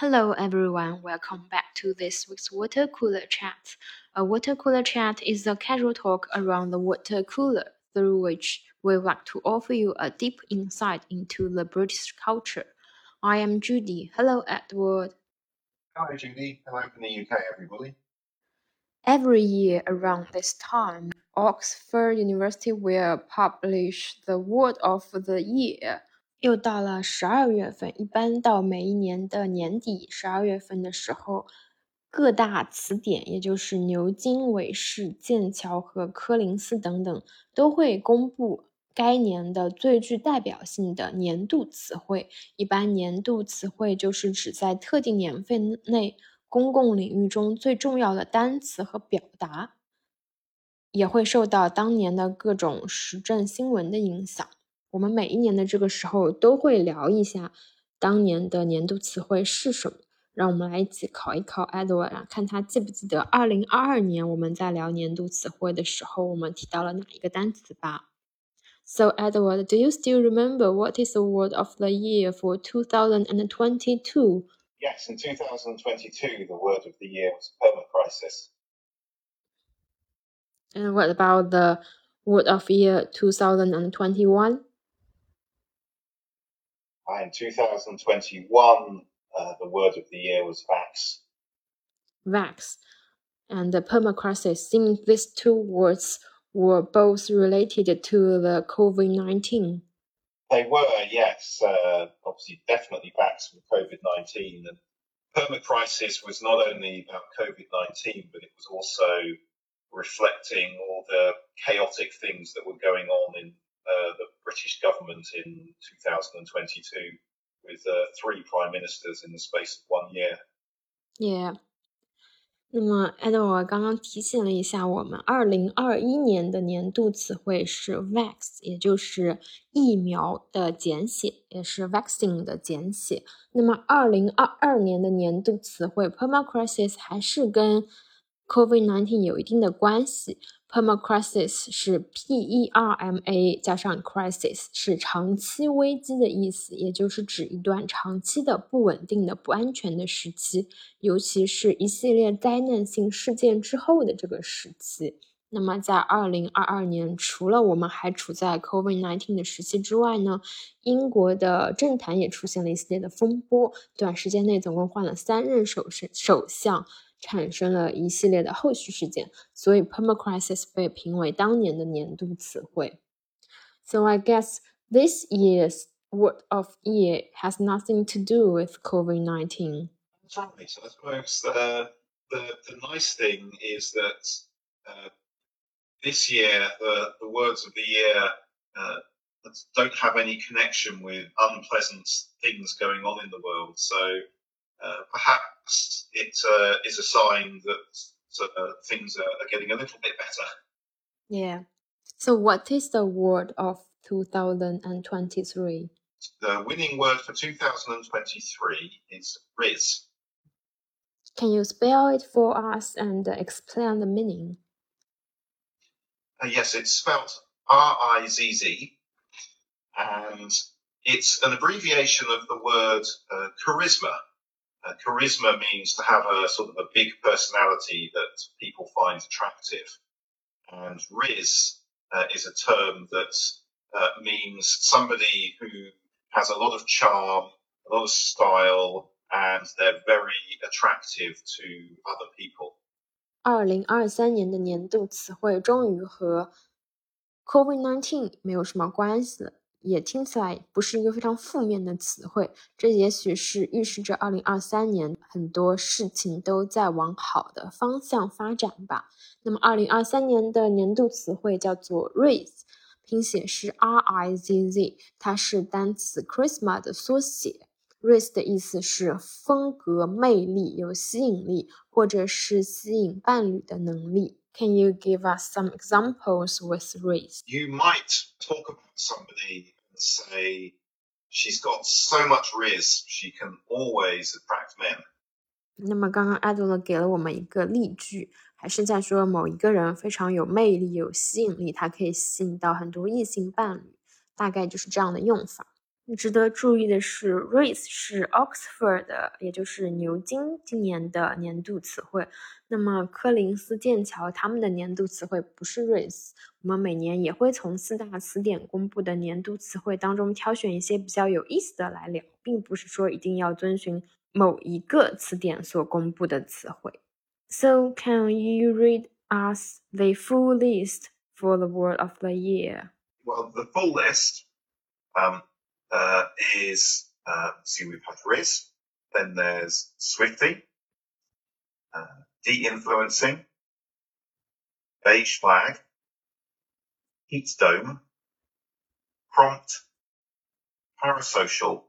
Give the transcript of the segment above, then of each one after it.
Hello everyone, welcome back to this week's water cooler chat. A water cooler chat is a casual talk around the water cooler through which we like to offer you a deep insight into the British culture. I am Judy. Hello Edward. Hello Judy. Hello from the UK everybody. Every year around this time, Oxford University will publish the word of the year. 又到了十二月份，一般到每一年的年底十二月份的时候，各大词典，也就是牛津、韦氏、剑桥和柯林斯等等，都会公布该年的最具代表性的年度词汇。一般年度词汇就是指在特定年份内公共领域中最重要的单词和表达，也会受到当年的各种时政新闻的影响。我们每一年的这个时候都会聊一下当年的年度词汇是什么。让我们来一起考一考 Edward 啊，看他记不记得二零二二年我们在聊年度词汇的时候，我们提到了哪一个单词吧？So Edward, do you still remember what is the word of the year for 2022? Yes, in 2022, the word of the year was permacrisis. And what about the word of year 2021? In 2021, uh, the word of the year was vax. Vax. And the permacrisis, seems these two words were both related to the COVID 19. They were, yes. Uh, obviously, definitely vax from COVID 19. And permacrisis was not only about COVID 19, but it was also reflecting all the chaotic things that were going on in uh, the British government in 2022 with uh, three prime ministers in the space of one year. Yeah. 那么，Edward 刚刚提醒了一下我们，二零二一年的年度词汇是 vax，也就是疫苗的简写，也是 vaccine 的简写。那么，二零二二年的年度词汇 permacrisis 还是跟 COVID-19 有一定的关系 ，permacrisis 是 P-E-R-M-A 加上 crisis 是长期危机的意思，也就是指一段长期的不稳定的、不安全的时期，尤其是一系列灾难性事件之后的这个时期。那么，在二零二二年，除了我们还处在 COVID-19 的时期之外呢，英国的政坛也出现了一系列的风波，短时间内总共换了三任首首首相。产生了一系列的后续事件，所以 permacrisis 被评为当年的年度词汇。So I guess this year's word of year has nothing to do with COVID-19. That's right. So I suppose the, the, the nice thing is that uh, this year, the, the words of the year uh, don't have any connection with unpleasant things going on in the world. So uh, perhaps it uh, is a sign that uh, things are, are getting a little bit better. Yeah. So, what is the word of 2023? The winning word for 2023 is Rizz. Can you spell it for us and explain the meaning? Uh, yes, it's spelled R I Z Z, and it's an abbreviation of the word uh, charisma, uh, charisma means to have a sort of a big personality that people find attractive. And rizz uh, is a term that uh, means somebody who has a lot of charm, a lot of style, and they're very attractive to other people. 二零二三年的年度词汇终于和 COVID-19 没有什么关系了。也听起来不是一个非常负面的词汇，这也许是预示着二零二三年很多事情都在往好的方向发展吧。那么二零二三年的年度词汇叫做 “raise”，拼写是 R I Z Z，它是单词 “christmas” 的缩写。“raise” 的意思是风格、魅力、有吸引力，或者是吸引伴侣的能力。Can you give us some examples with raise? You might talk about somebody say she's got so much rizz, she can always attract men. 那么刚刚艾德勒给了我们一个例句，还是在说某一个人非常有魅力、有吸引力，他可以吸引到很多异性伴侣，大概就是这样的用法。值得注意的是，rizz 是 Oxford race。我们每年也会从四大词典公布的年度词汇当中挑选一些比较有意思的来聊，并不是说一定要遵循某一个词典所公布的词汇。So can you read us the full list for the word of the year? Well, the full list. Um uh, is uh, see we've had Rizz, then there's Swifty, uh, de-influencing, beige flag, heat dome, prompt, parasocial,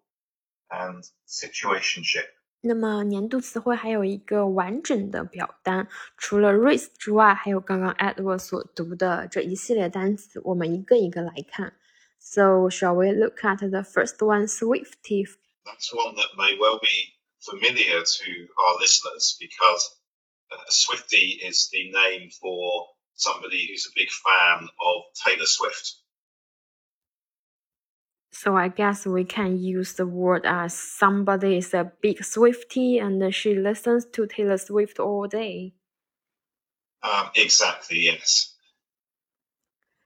and situationship. 那么年度词汇还有一个完整的表单，除了 rizz 之外，还有刚刚 Edward 所读的这一系列单词，我们一个一个来看。So shall we look at the first one, Swifty? That's one that may well be familiar to our listeners because uh, Swifty is the name for somebody who's a big fan of Taylor Swift. So I guess we can use the word as somebody is a big Swifty and she listens to Taylor Swift all day. Um, exactly, yes.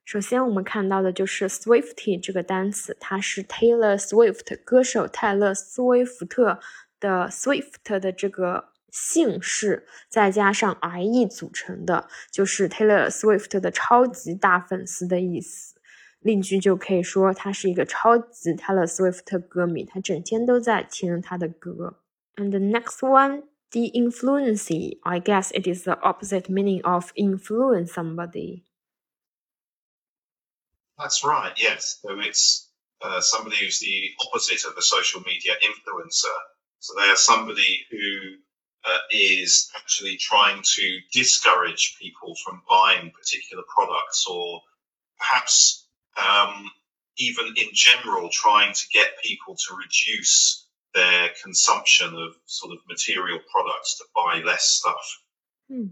首先，我们看到的就是 Swifty 这个单词，它是 Taylor Swift 歌手泰勒·斯威夫特的 Swift 的这个姓氏，再加上 IE 组成的，就是 Taylor Swift 的超级大粉丝的意思。另句就可以说，他是一个超级 Taylor Swift 歌迷，他整天都在听他的歌。And the next one, the influence, I guess it is the opposite meaning of influence somebody. That's right, yes. So it's uh, somebody who's the opposite of a social media influencer. So they are somebody who uh, is actually trying to discourage people from buying particular products or perhaps um, even in general trying to get people to reduce their consumption of sort of material products to buy less stuff. Hmm.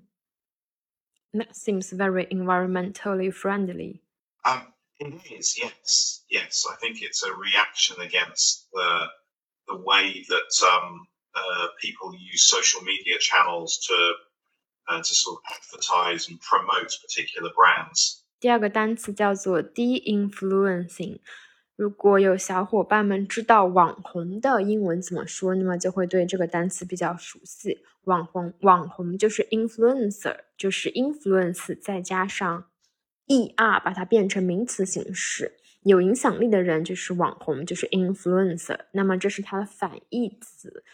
That seems very environmentally friendly. Um, it is, yes, yes. I think it's a reaction against the the way that um, uh, people use social media channels to uh, to sort of advertise and promote particular brands. 第二个单词叫做 de-influencing。如果有小伙伴们知道网红的英文怎么说，那么就会对这个单词比较熟悉。网红，网红就是 influencer，就是 influence 再加上 e r 把它变成名词形式，有影响力的人就是网红，就是 influencer。那么这是它的反义词。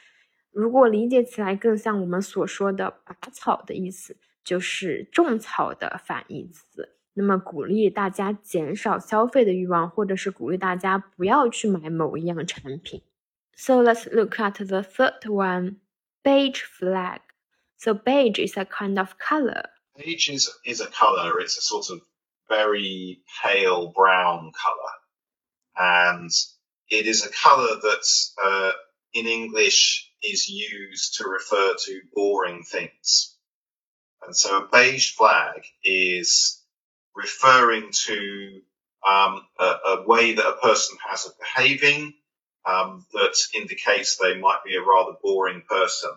如果理解起来更像我们所说的拔草的意思，就是种草的反义词。那么鼓励大家减少消费的欲望，或者是鼓励大家不要去买某一样产品。So let's look at the third one, beige flag. So beige is a kind of color. Beige is is a color. It's a sort of very pale brown color. And it is a color that uh, in English is used to refer to boring things. And so a beige flag is referring to um, a, a, way that a person has of behaving um, that indicates they might be a rather boring person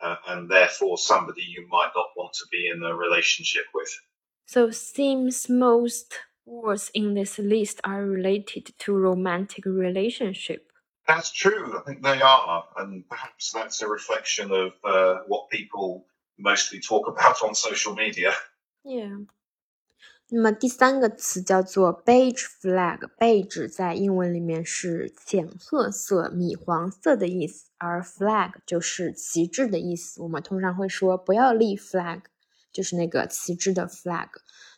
uh, and therefore somebody you might not want to be in a relationship with. So seems most words in this list are related to romantic relationship. That's true. I think they are, and perhaps that's a reflection of uh, what people mostly talk about on social media. Yeah. 那么第三个词叫做 beige flag，beige 在英文里面是浅褐色、米黄色的意思，而 flag 就是旗帜的意思。我们通常会说不要立 flag。 就是那个旗帜的 flag。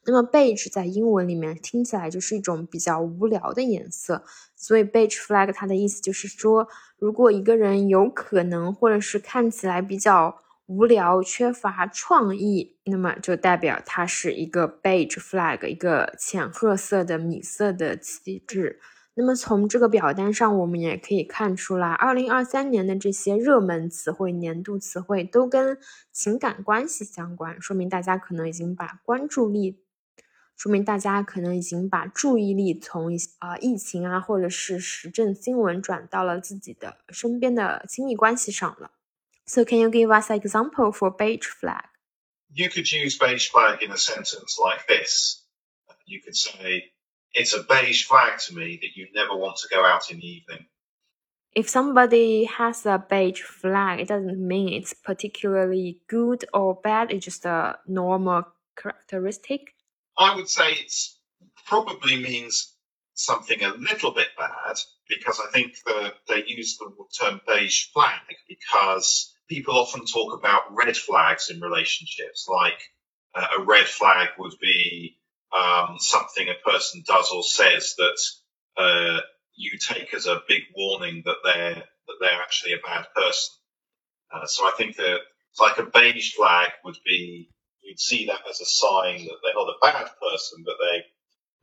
那么 beige 在英文里面听起来就是一种比较无聊的颜色，所以 beige flag 它的意思就是说，如果一个人有可能或者是看起来比较无聊、缺乏创意，那么就代表它是一个 beige flag，一个浅褐色的米色的旗帜。那么从这个表单上，我们也可以看出来，二零二三年的这些热门词汇、年度词汇都跟情感关系相关，说明大家可能已经把关注力说明大家可能已经把注意力从一啊疫情啊或者是时政新闻转到了自己的身边的亲密关系上了。So can you give us an example for beige flag? You could use beige flag in a sentence like this. You could say, it's a beige flag to me that you never want to go out in the evening. If somebody has a beige flag, it doesn't mean it's particularly good or bad. It's just a normal characteristic. I would say it's probably means something a little bit bad because I think that they use the term beige flag because people often talk about red flags in relationships. Like uh, a red flag would be um, something a person does or says that uh, you take as a big warning that they're that they're actually a bad person. Uh, so I think that it's like a beige flag would be you'd see that as a sign that they're not a bad person, but they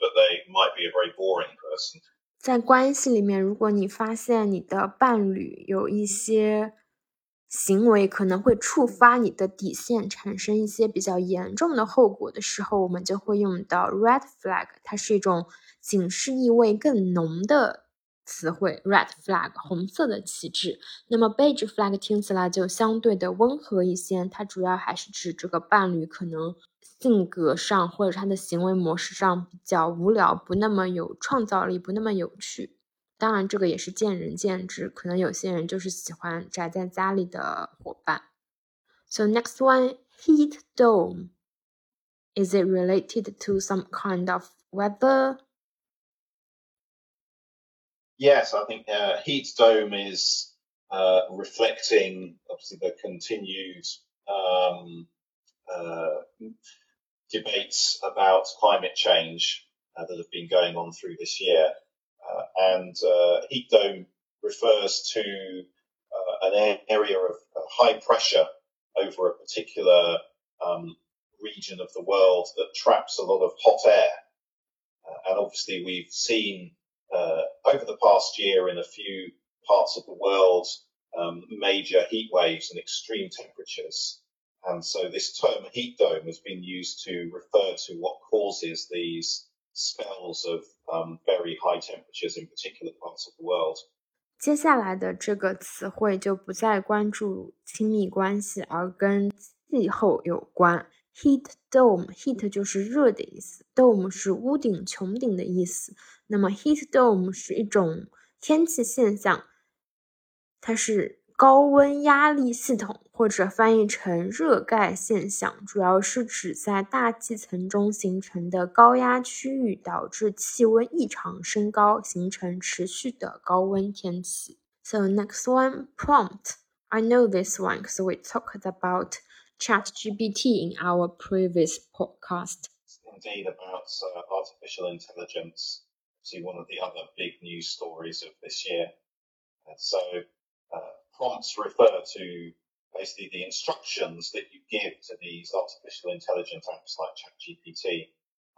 but they might be a very boring person. 在关系里面，如果你发现你的伴侣有一些 行为可能会触发你的底线，产生一些比较严重的后果的时候，我们就会用到 red flag。它是一种警示意味更浓的词汇，red flag 红色的旗帜。那么 beige flag 听起来就相对的温和一些，它主要还是指这个伴侣可能性格上或者他的行为模式上比较无聊，不那么有创造力，不那么有趣。当然，这个也是见仁见智，可能有些人就是喜欢宅在家里的伙伴。So next one, heat dome. Is it related to some kind of weather? Yes, I think uh, heat dome is uh, reflecting obviously the continued um, uh, debates about climate change uh, that have been going on through this year. Uh, and uh, heat dome refers to uh, an area of high pressure over a particular um, region of the world that traps a lot of hot air. and obviously, we've seen over the past year in a few parts of the world um, major heat waves and extreme temperatures. And so this term heat dome has been used to refer to what causes these spells of um, very high temperatures in particular parts of the world. 接下来的这个词汇就不再关注亲密关系，而跟气候有关。Heat dome，heat 就是热的意思，dome 是屋顶、穹顶的意思。那么 heat dome 是一种天气现象，它是高温压力系统，或者翻译成热盖现象，主要是指在大气层中形成的高压区域导致气温异常升高，形成持续的高温天气。So next one, prompt. I know this one because we talked about ChatGPT in our previous podcast. Indeed, about uh, artificial intelligence. See, one of the other big news stories of this year. so. Uh, prompts refer to basically the instructions that you give to these artificial intelligence apps like ChatGPT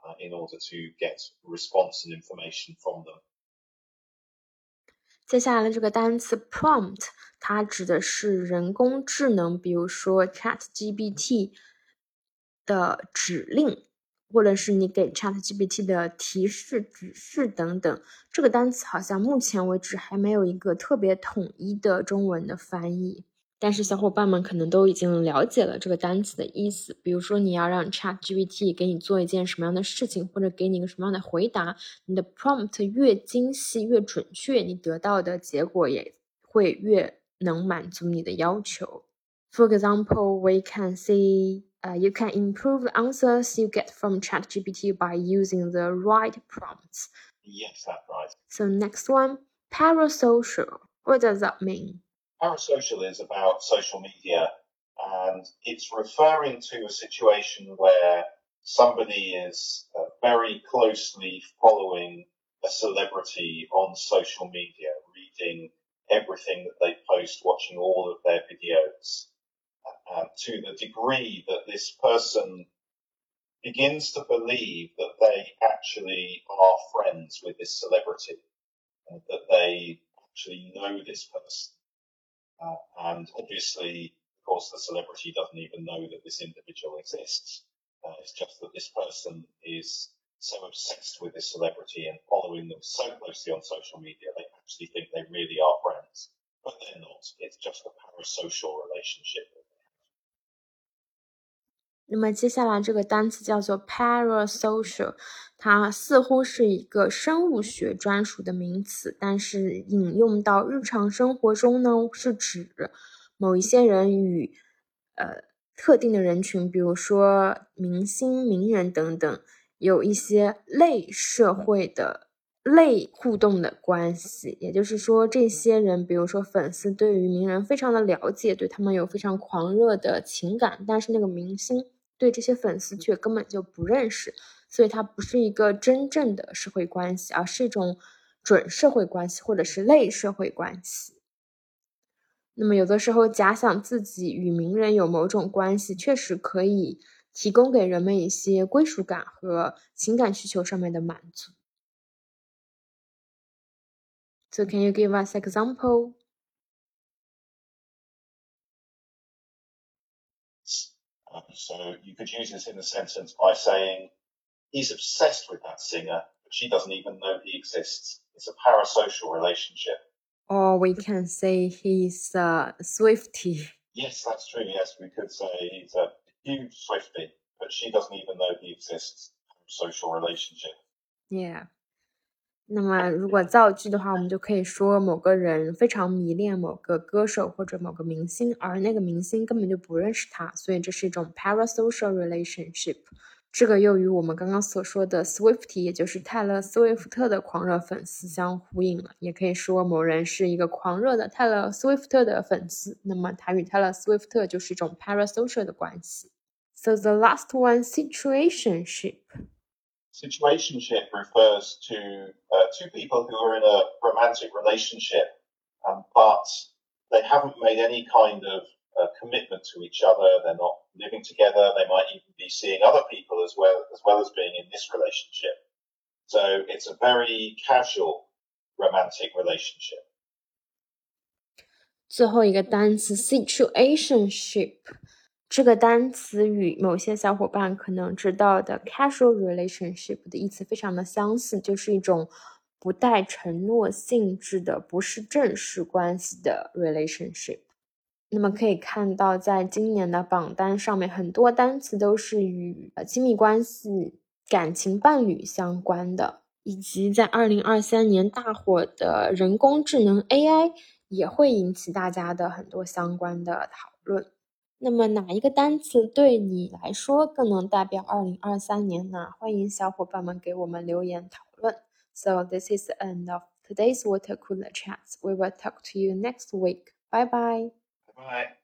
uh, in order to get response and information from them. 接下来的这个单词 prompt，它指的是人工智能，比如说 ChatGPT 的指令 或者是你给 ChatGPT 的提示、指示等等，这个单词好像目前为止还没有一个特别统一的中文的翻译。但是小伙伴们可能都已经了解了这个单词的意思。比如说，你要让 ChatGPT 给你做一件什么样的事情，或者给你一个什么样的回答，你的 prompt 越精细、越准确，你得到的结果也会越能满足你的要求。For example, we can see. Uh, you can improve the answers you get from ChatGPT by using the right prompts. Yes, that's right. So next one, parasocial. What does that mean? Parasocial is about social media and it's referring to a situation where somebody is uh, very closely following a celebrity on social media, reading everything that they post, watching all of their videos uh, to the degree that this person begins to believe that they actually are friends with this celebrity, uh, that they actually know this person. Uh, and obviously, of course, the celebrity doesn't even know that this individual exists. Uh, it's just that this person is so obsessed with this celebrity and following them so closely on social media, they actually think they really are friends, but they're not. It's just a parasocial relationship. 那么接下来这个单词叫做 parasocial，它似乎是一个生物学专属的名词，但是引用到日常生活中呢，是指某一些人与呃特定的人群，比如说明星、名人等等，有一些类社会的。类互动的关系，也就是说，这些人，比如说粉丝，对于名人非常的了解，对他们有非常狂热的情感，但是那个明星对这些粉丝却根本就不认识，所以它不是一个真正的社会关系，而是一种准社会关系或者是类社会关系。那么，有的时候假想自己与名人有某种关系，确实可以提供给人们一些归属感和情感需求上面的满足。So can you give us example? So you could use this in a sentence by saying, he's obsessed with that singer, but she doesn't even know he exists. It's a parasocial relationship. Or we can say he's a Swifty. Yes, that's true. Yes, we could say he's a huge Swifty, but she doesn't even know he exists. Social relationship. Yeah. 那么，如果造句的话，我们就可以说某个人非常迷恋某个歌手或者某个明星，而那个明星根本就不认识他，所以这是一种 parasocial relationship。这个又与我们刚刚所说的 Swifty，也就是泰勒·斯威夫特的狂热粉丝相呼应了。也可以说某人是一个狂热的泰勒·斯威夫特的粉丝，那么他与泰勒·斯威夫特就是一种 parasocial 的关系。So the last one, situationship. Situationship refers to uh, two people who are in a romantic relationship, um, but they haven't made any kind of uh, commitment to each other. They're not living together. They might even be seeing other people as well as well as being in this relationship. So it's a very casual romantic relationship. 最后一个单词 situationship。 这个单词与某些小伙伴可能知道的 casual relationship 的意思非常的相似，就是一种不带承诺性质的、不是正式关系的 relationship。那么可以看到，在今年的榜单上面，很多单词都是与亲密关系、感情伴侣相关的，以及在二零二三年大火的人工智能 AI 也会引起大家的很多相关的讨论。那么哪一个单词对你来说更能代表二零二三年呢？欢迎小伙伴们给我们留言讨论。So this is the end of today's water cooler chats. We will talk to you next week. Bye bye. Bye.